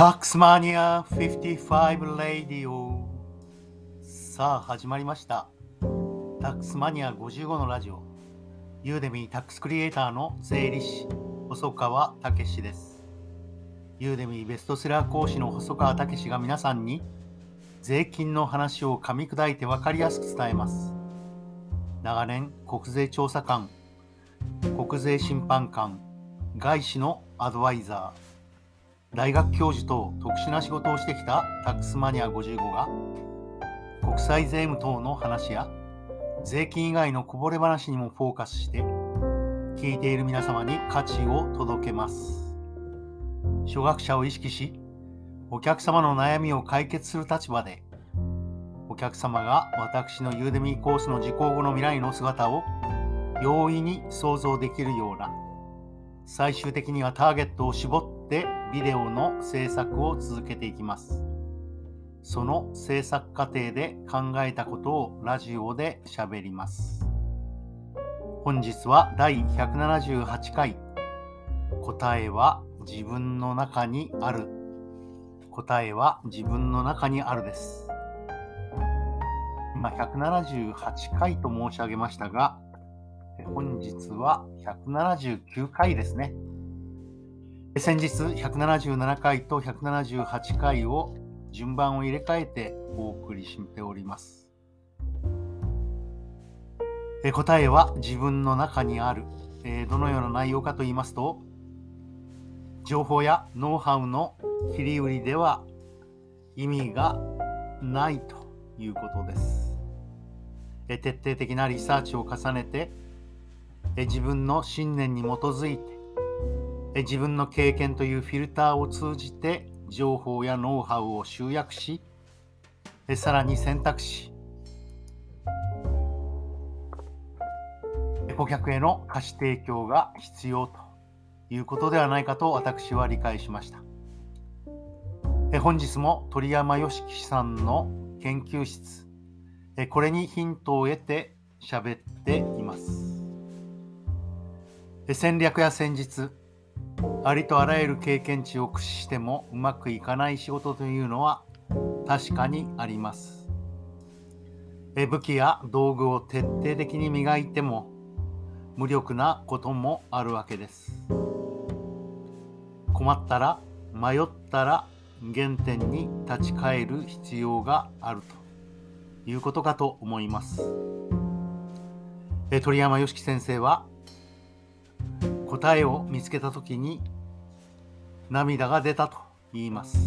タックスマニア55レディオ。さあ始まりました。タックスマニア55のラジオ。ユーデミータックスクリエイターの税理士細川武です。ユーデミーベストセラー講師の細川武が皆さんに税金の話を噛み砕いて分かりやすく伝えます。長年国税調査官国税審判官外資のアドバイザー。大学教授と特殊な仕事をしてきたタックスマニア55が国際税務等の話や税金以外のこぼれ話にもフォーカスして聞いている皆様に価値を届けます。初学者を意識しお客様の悩みを解決する立場でお客様が私のユーデミーコースの受講後の未来の姿を容易に想像できるような最終的にはターゲットを絞ってビデオの制作を続けていきます。その制作過程で考えたことをラジオで喋ります。本日は第178回答えは自分の中にある答えは自分の中にあるです今178回と申し上げましたが本日は179回ですね。先日177回と178回を順番を入れ替えてお送りしておりますえ。答えは自分の中にある。えどのような内容かと言いますと、情報やノウハウの切り売りでは意味がないということですえ。徹底的なリサーチを重ねてえ自分の信念に基づいて自分の経験というフィルターを通じて情報やノウハウを集約しさらに選択し顧客への貸し提供が必要ということではないかと私は理解しました。本日も鳥山良樹さんの研究室これにヒントを得て喋っています。戦略や戦術ありとあらゆる経験値を駆使してもうまくいかない仕事というのは確かにあります。武器や道具を徹底的に磨いても無力なこともあるわけです。困ったら迷ったら原点に立ち返る必要があるということかと思います。鳥山良樹先生は答えを見つけた時に涙が出たと言います。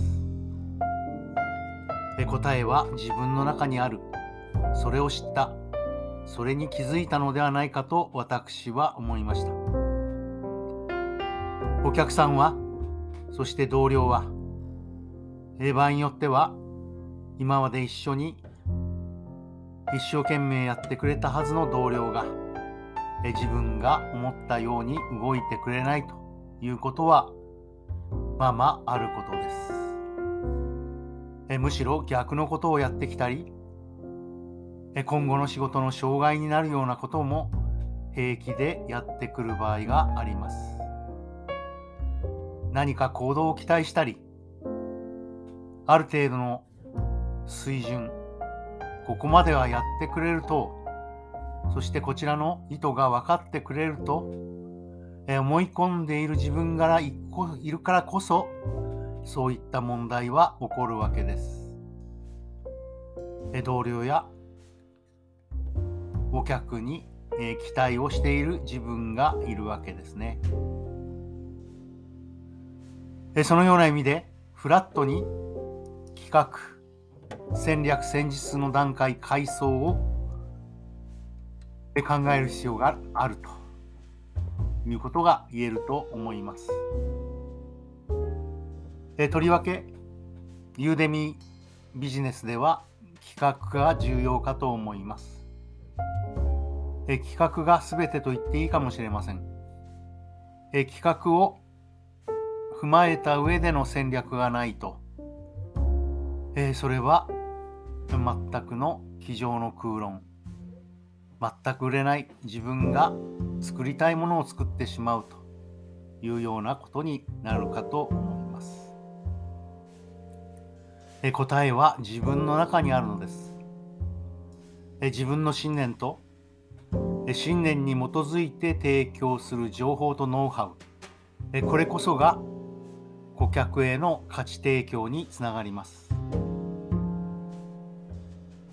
答えは自分の中にある。それを知った。それに気づいたのではないかと私は思いました。お客さんはそして同僚は場合によっては今まで一緒に一生懸命やってくれたはずの同僚が自分が思ったように動いてくれないということはまあまああることですえ。むしろ逆のことをやってきたり今後の仕事の障害になるようなことも平気でやってくる場合があります。何か行動を期待したりある程度の水準ここまではやってくれるとそしてこちらの意図が分かってくれると、え思い込んでいる自分がいるからこそそういった問題は起こるわけです。え同僚やお客に、え期待をしている自分がいるわけですね。えそのような意味でフラットに企画戦略戦術の段階階層をで考える必要があるということが言えると思います。えとりわけ、ユーデミビジネスでは企画が重要かと思います。え企画が全てと言っていいかもしれません。え企画を踏まえた上での戦略がないと、えそれは全くの机上の空論。全く売れない自分が作りたいものを作ってしまうというようなことになるかと思います。え。答えは自分の中にあるのです。え自分の信念と信念に基づいて提供する情報とノウハウ。えこれこそが顧客への価値提供につながります。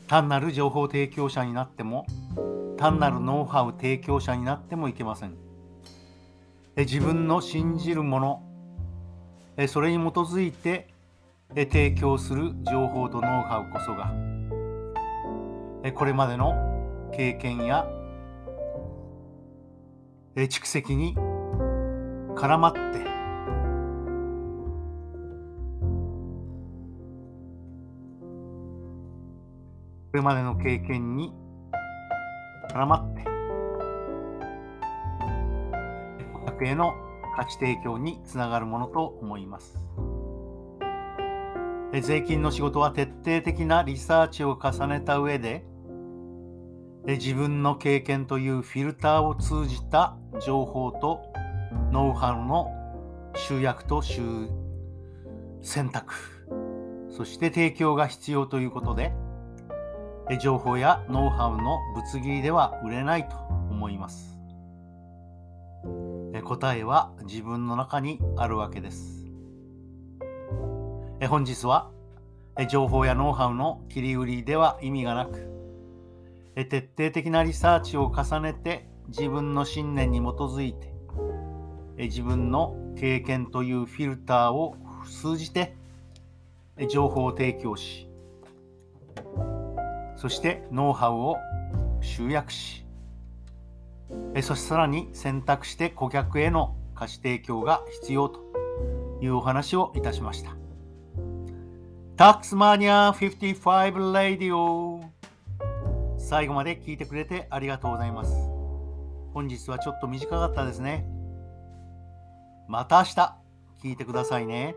単なる情報提供者になっても単なるノウハウ提供者になってもいけません。自分の信じるものそれに基づいて提供する情報とノウハウこそがこれまでの経験や蓄積に絡まってこれまでの経験に絡まって顧客への価値提供につながるものと思います。税金の仕事は徹底的なリサーチを重ねた上で自分の経験というフィルターを通じた情報とノウハウの集約と選択そして提供が必要ということで情報やノウハウのぶつ切りでは売れないと思います。答えは自分の中にあるわけです。本日は情報やノウハウの切り売りでは意味がなく徹底的なリサーチを重ねて自分の信念に基づいて自分の経験というフィルターを通じて情報を提供しそしてノウハウを集約しそしてさらに選択して顧客への価値提供が必要というお話をいたしました。タックスマニア55レディオ最後まで聞いてくれてありがとうございます。本日はちょっと短かったですね。また明日聞いてくださいね。